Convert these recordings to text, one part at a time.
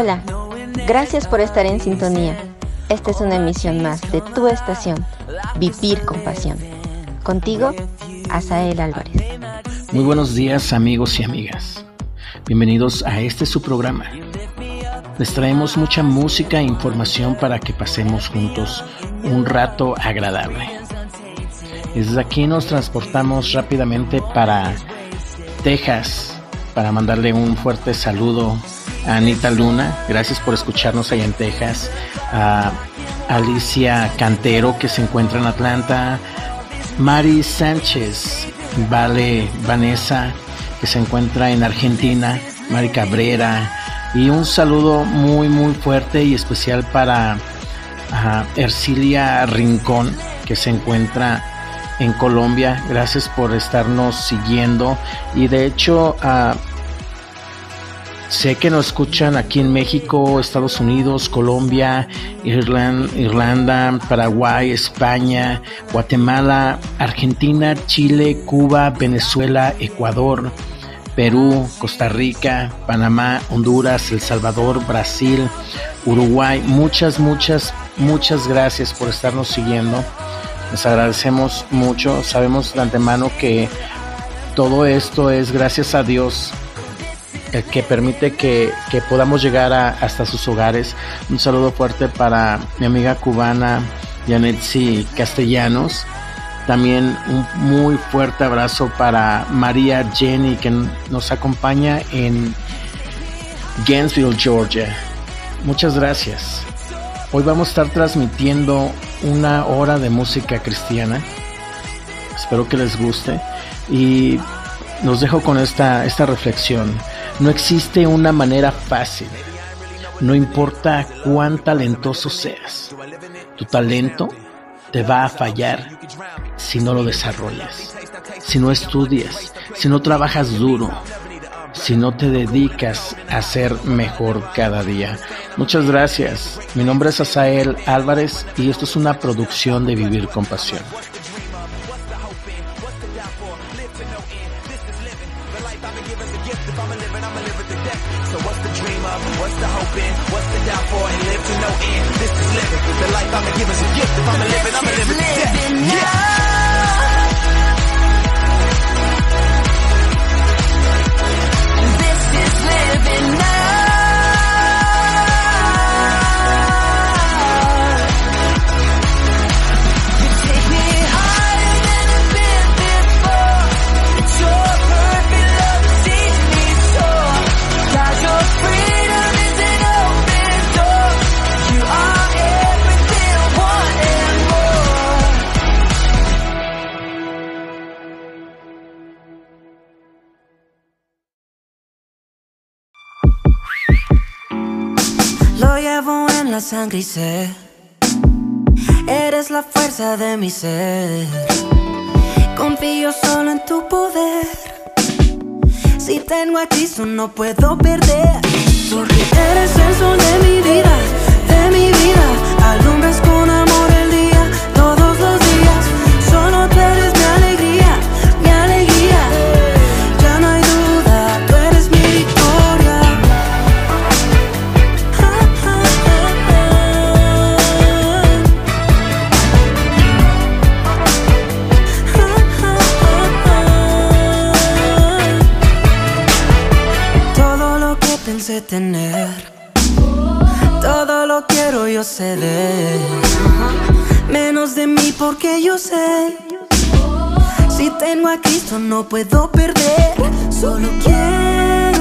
Hola, gracias por estar en sintonía. Esta es una emisión más de tu estación, Vivir con Pasión. Contigo, Asael Álvarez. Muy buenos días amigos y amigas. Bienvenidos a este su programa. Les traemos mucha música e información para que pasemos juntos un rato agradable. Desde aquí nos transportamos rápidamente para Texas para mandarle un fuerte saludo Anita Luna, gracias por escucharnos allá en Texas, a Alicia Cantero que se encuentra en Atlanta, Mari Sánchez, Vale Vanessa que se encuentra en Argentina, Mari Cabrera y un saludo muy muy fuerte y especial para Ercilia Rincón que se encuentra en Colombia. Gracias por estarnos siguiendo. Y de hecho, uh, sé que nos escuchan aquí en México, Estados Unidos, Colombia, Irlanda, Paraguay, España, Guatemala, Argentina, Chile, Cuba, Venezuela, Ecuador. Perú, Costa Rica, Panamá, Honduras, El Salvador, Brasil, Uruguay. Muchas, muchas, muchas gracias por estarnos siguiendo. Les agradecemos mucho. Sabemos de antemano que todo esto es gracias a Dios el que permite que, podamos llegar hasta sus hogares. Un saludo fuerte para mi amiga cubana Janetsi Castellanos. También un muy fuerte abrazo para María Jenny que nos acompaña en Gainesville, Georgia. Muchas gracias. Hoy vamos a estar transmitiendo una hora de música cristiana. Espero que les guste. Y nos dejo con esta, esta reflexión. No existe una manera fácil. No importa cuán talentoso seas. Tu talento te va a fallar si no lo desarrollas, si no estudias, si no trabajas duro, si no te dedicas a ser mejor cada día. Muchas gracias. Mi nombre es Asael Álvarez y esto es una producción de Vivir con Pasión. for the death. So what's the dream of? What's the hope in? What's the doubt for? And live to no end. This is living. The life I'ma give is a gift. If I'ma live it, I'ma live it to death. Yeah. Sangre y sé Eres la fuerza de mi ser. Confío solo en tu poder. Si tengo Cristo no puedo perder. Porque eres el sol de mi vida, de mi vida. Alumbras con amor quiero yo ceder. Menos de mí porque yo sé. Si tengo a Cristo no puedo perder. Solo quiero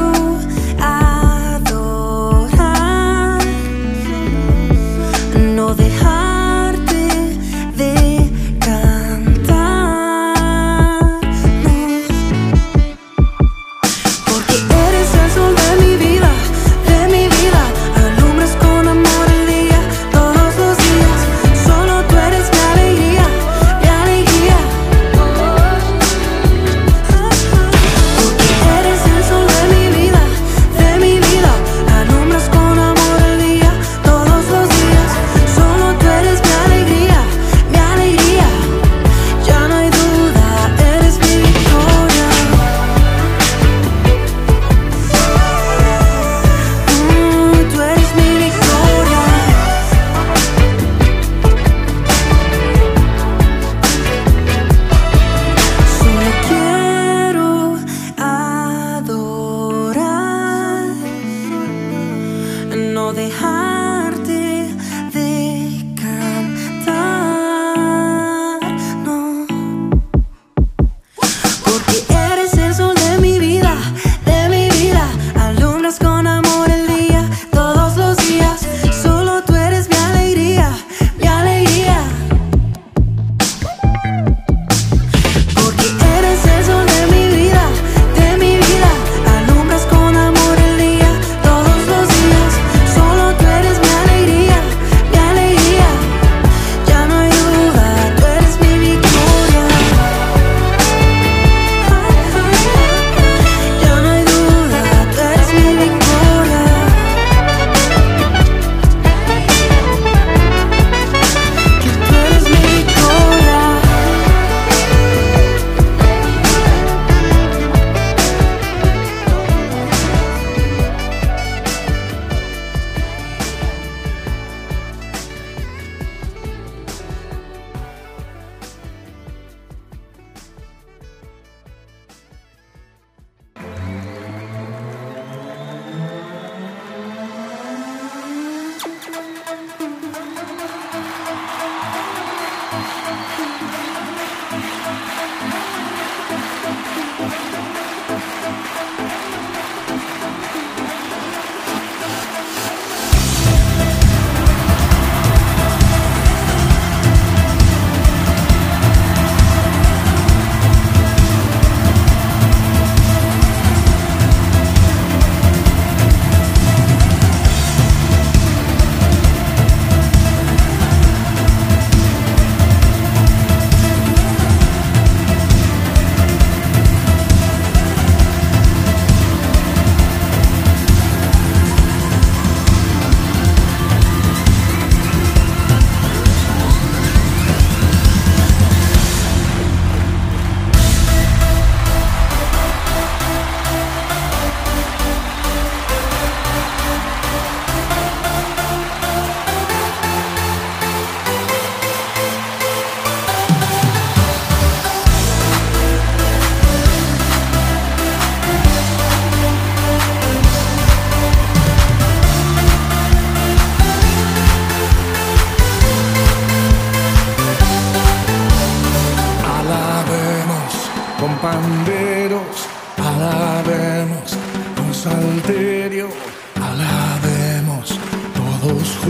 know they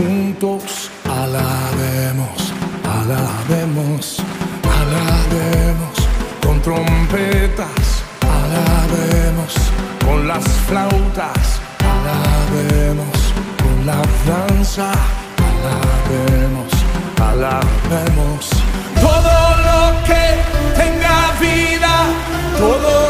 juntos alabemos, alabemos, alabemos. Con trompetas, alabemos. Con las flautas, alabemos. Con la danza, alabemos, alabemos. Todo lo que tenga vida, todo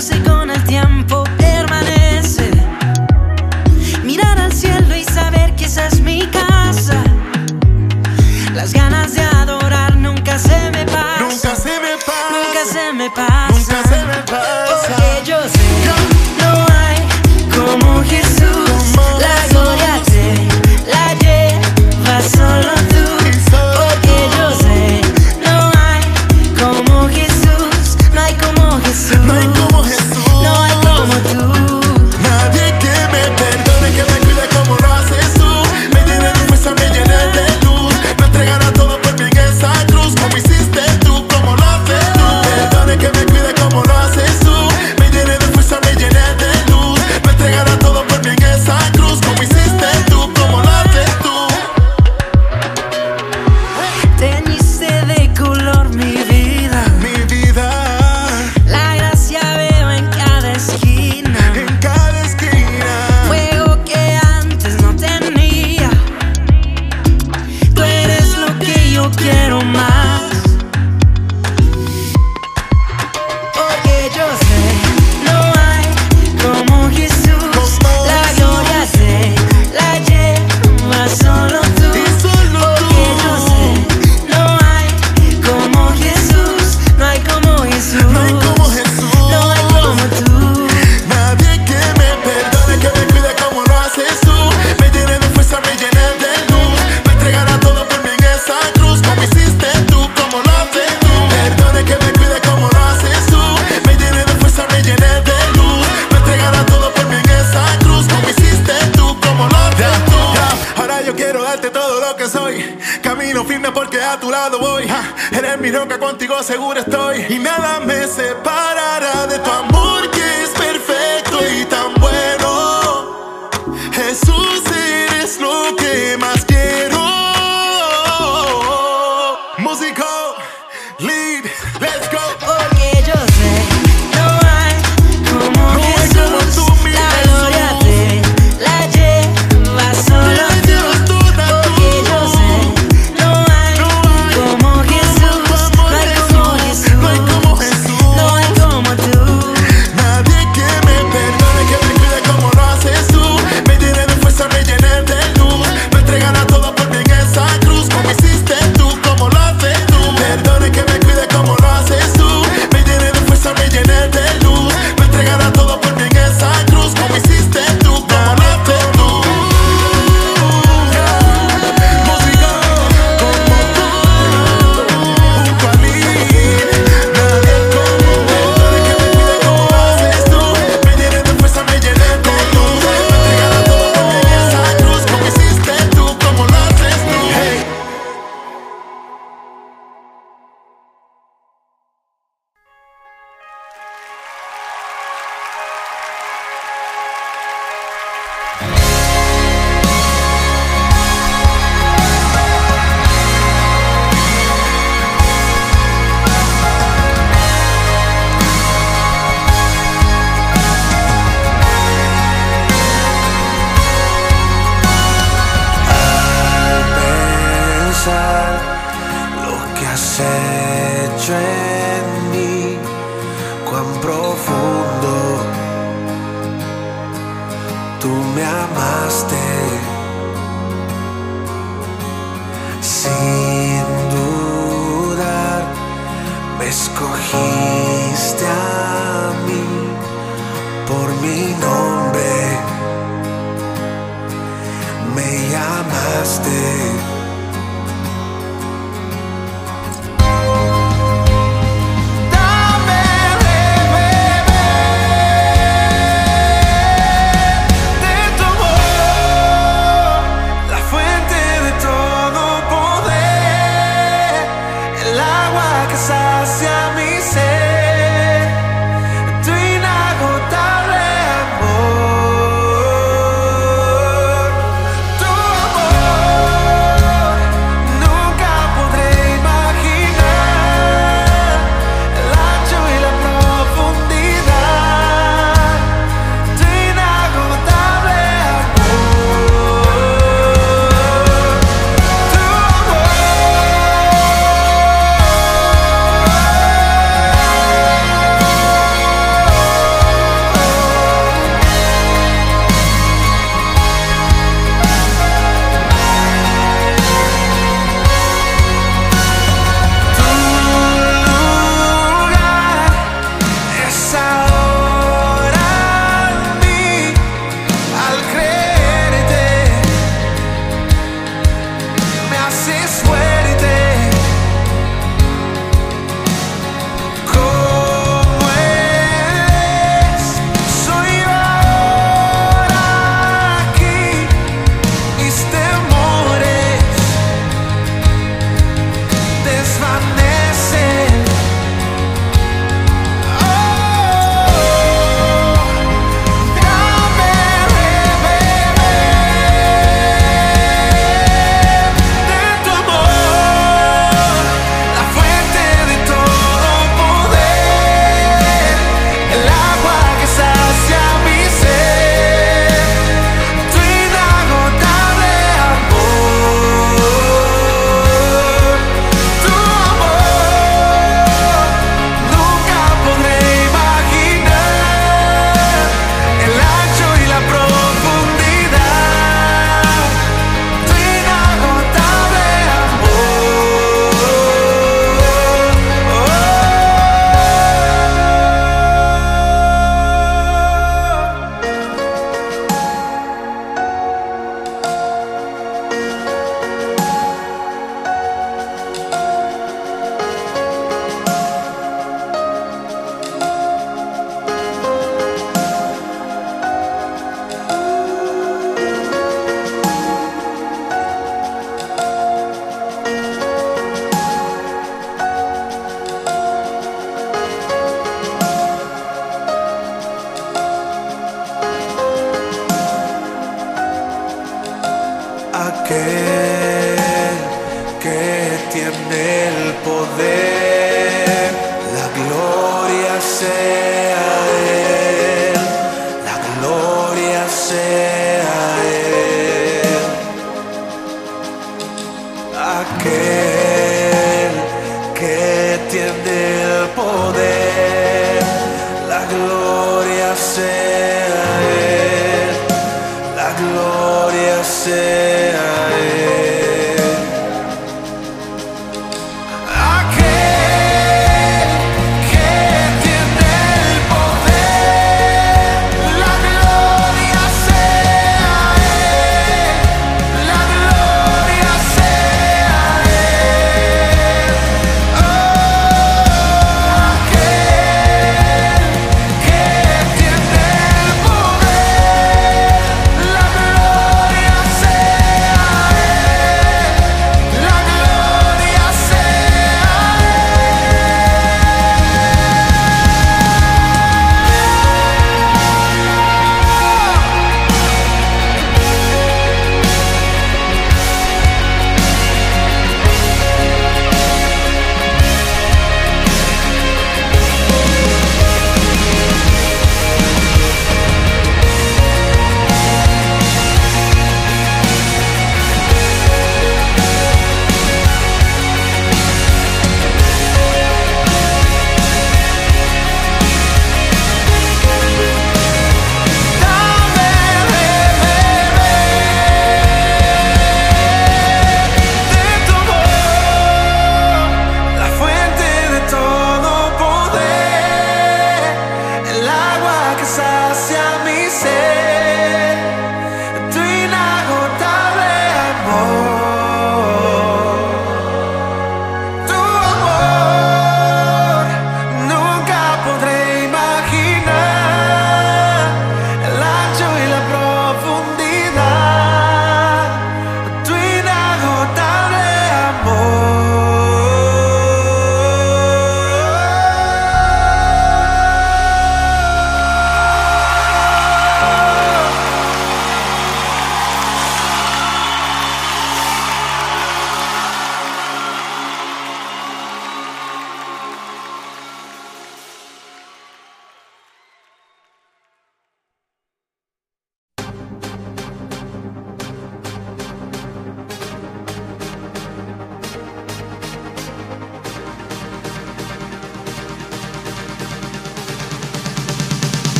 Amor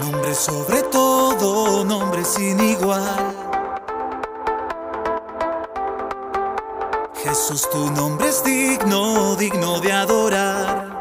Nombre sobre todo, nombre sin igual. Jesús, tu nombre es digno, digno de adorar.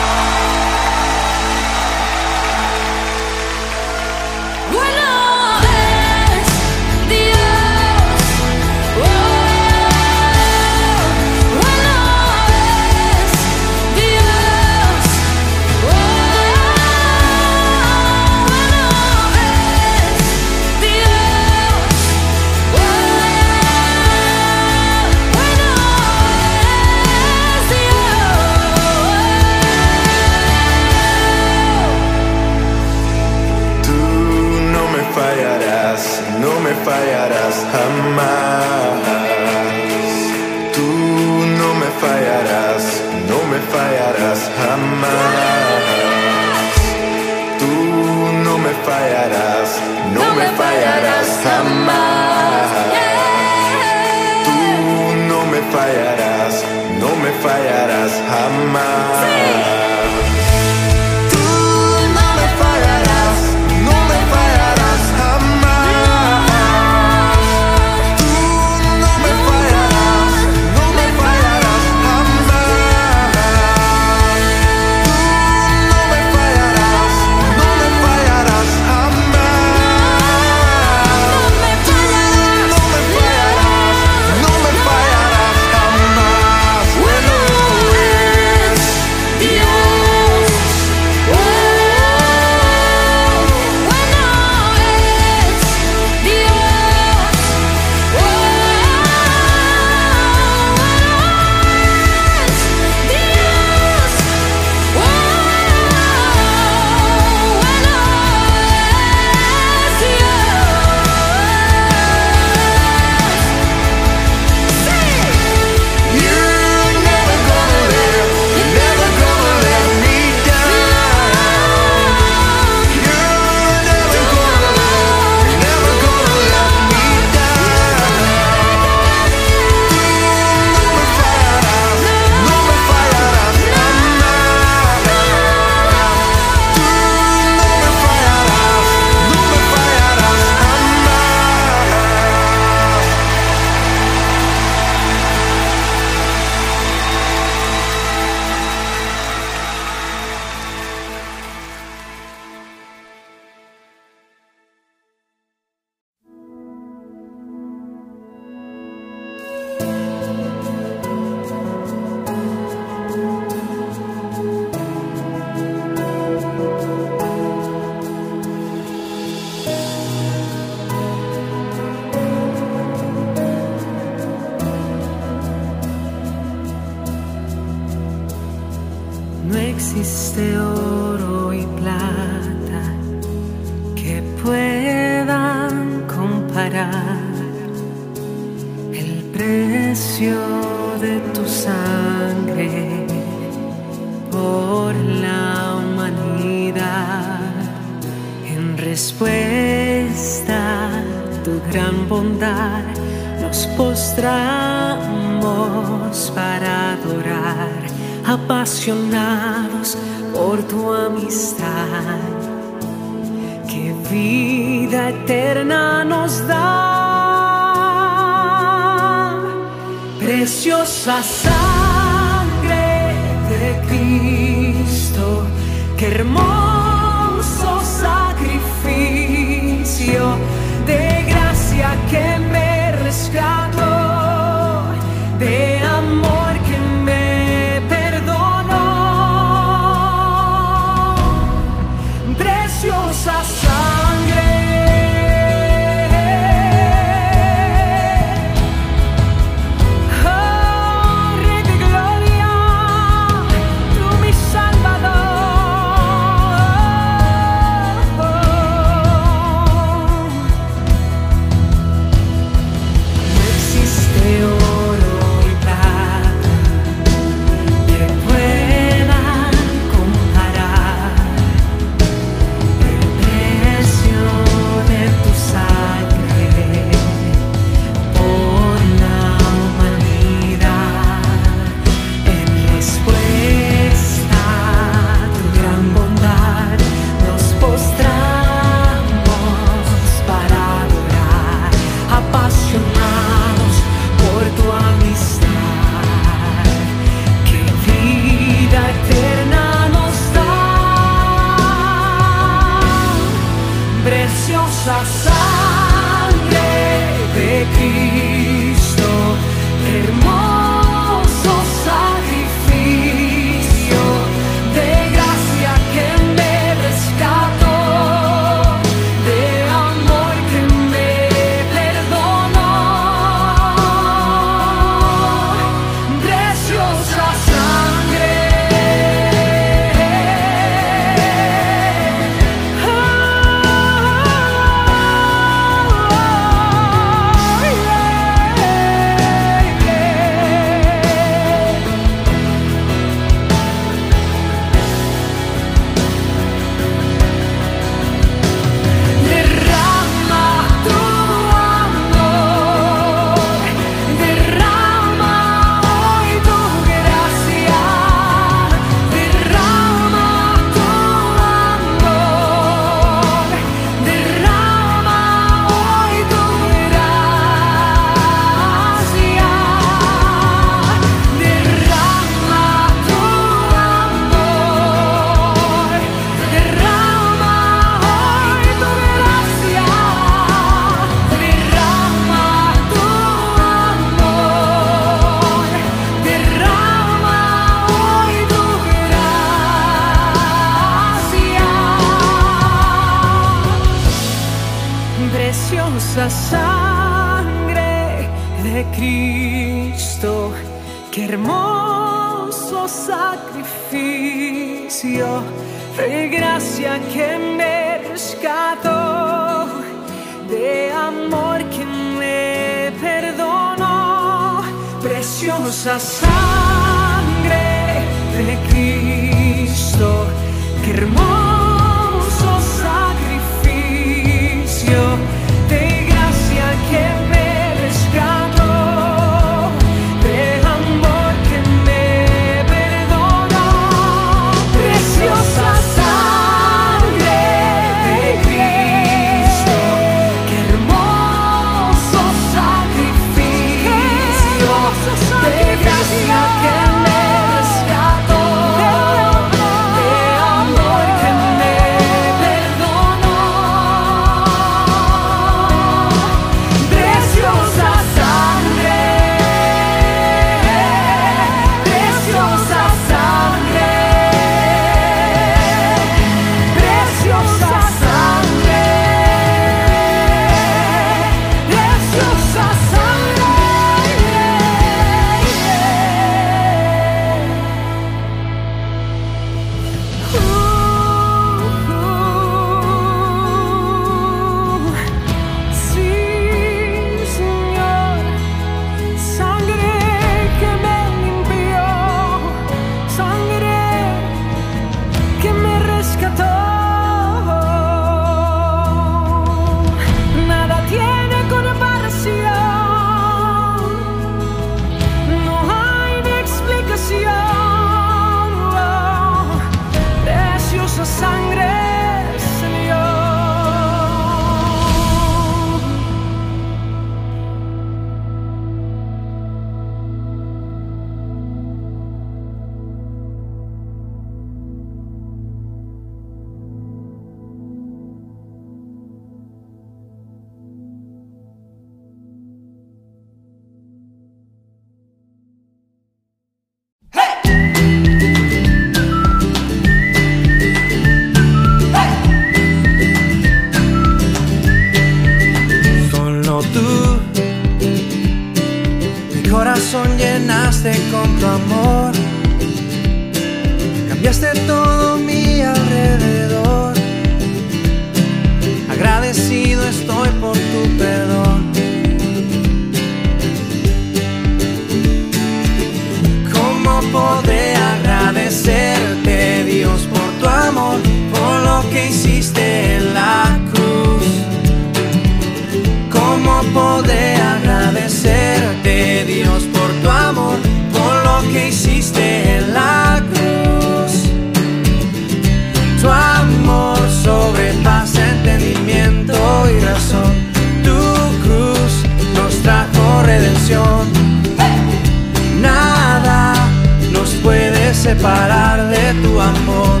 separar de tu amor,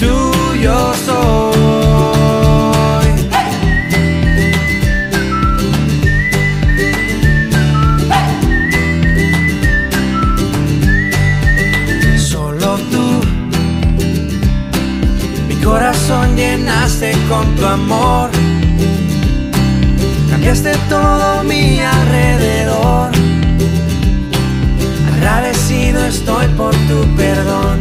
tuyo soy. Solo tú, mi corazón llenaste con tu amor, cambiaste todo mi alma tu perdón.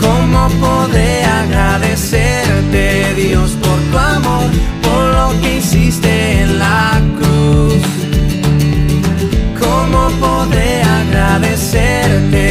¿Cómo podré agradecerte, Dios, por tu amor, por lo que hiciste en la cruz? ¿Cómo podré agradecerte?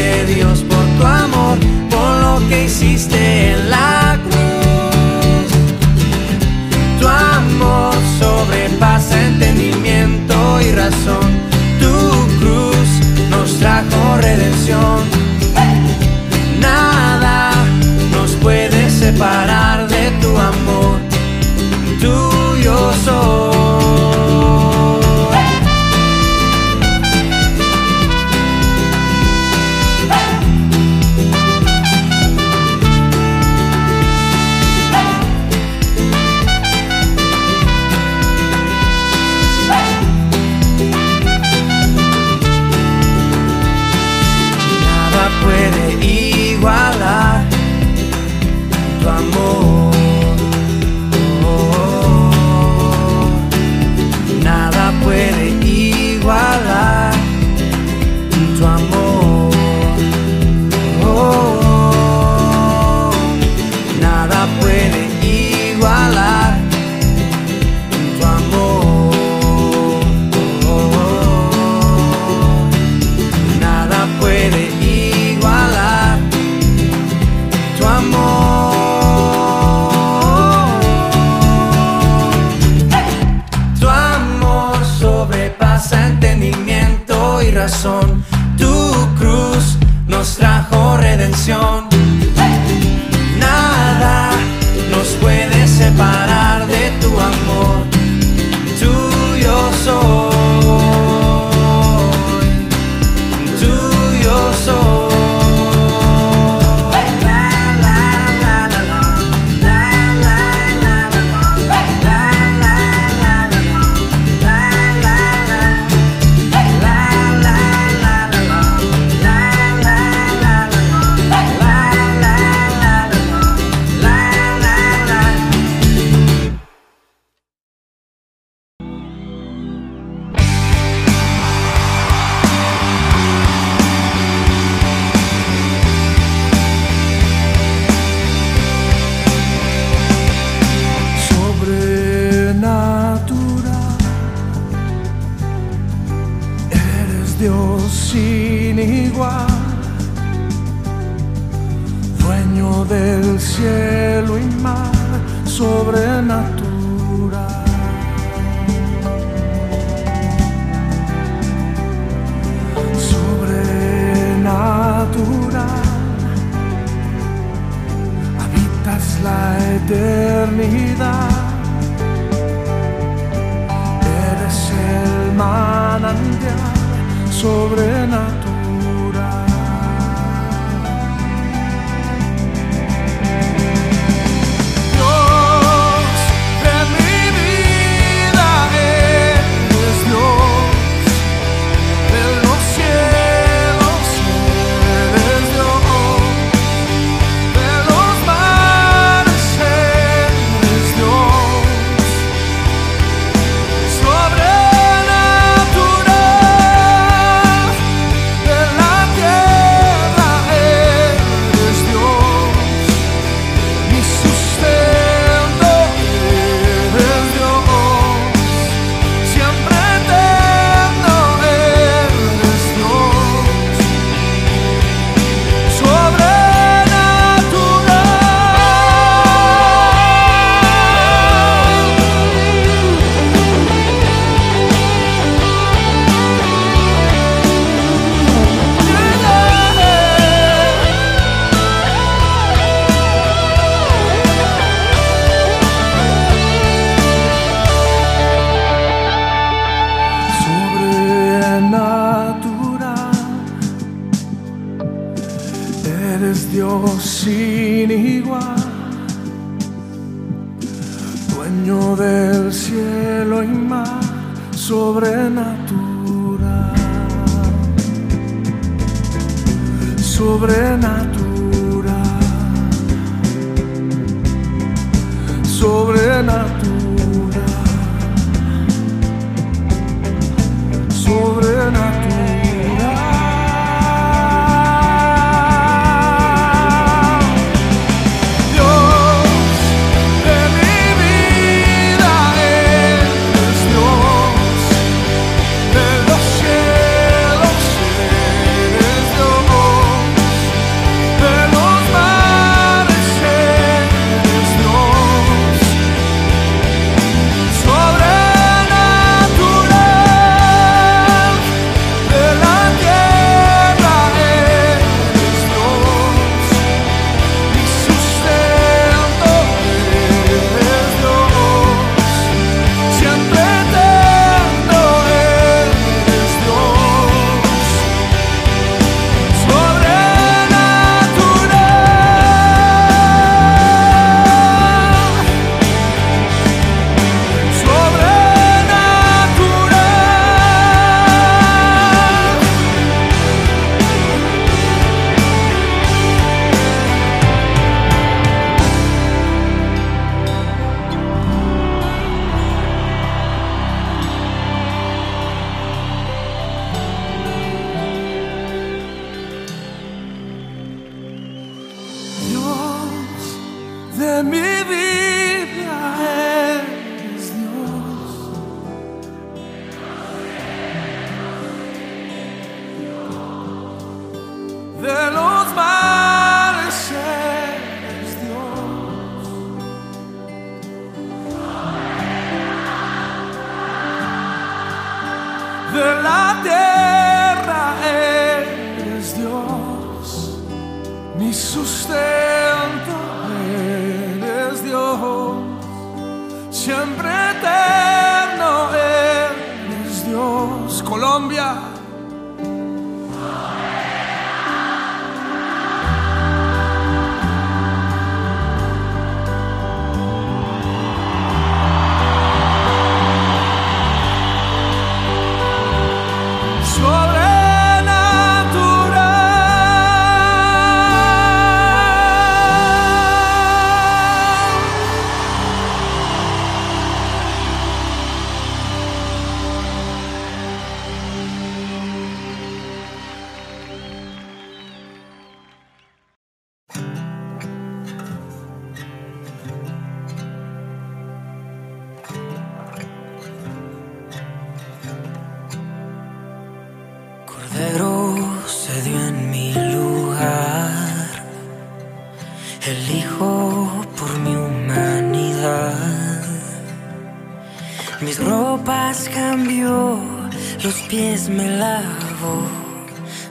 los pies me lavo,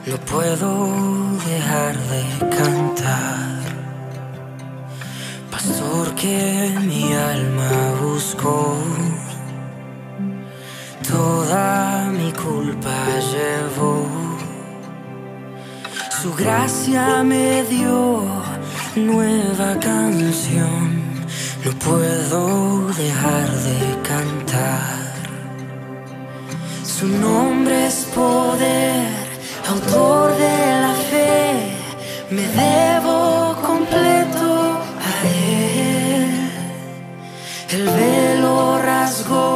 no puedo dejar de cantar. Pastor que mi alma buscó, toda mi culpa llevó. Su gracia me dio nueva canción, no puedo dejar de cantar. Su nombre es poder, autor de la fe, me debo completo a Él. El velo rasgó.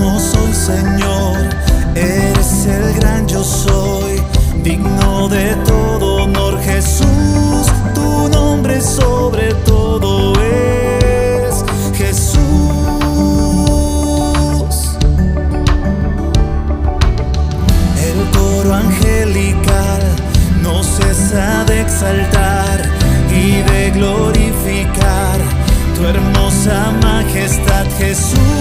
hermoso el Señor, eres el gran yo soy, digno de todo honor Jesús, tu nombre sobre todo es Jesús. El coro angelical no cesa de exaltar y de glorificar tu hermosa majestad Jesús.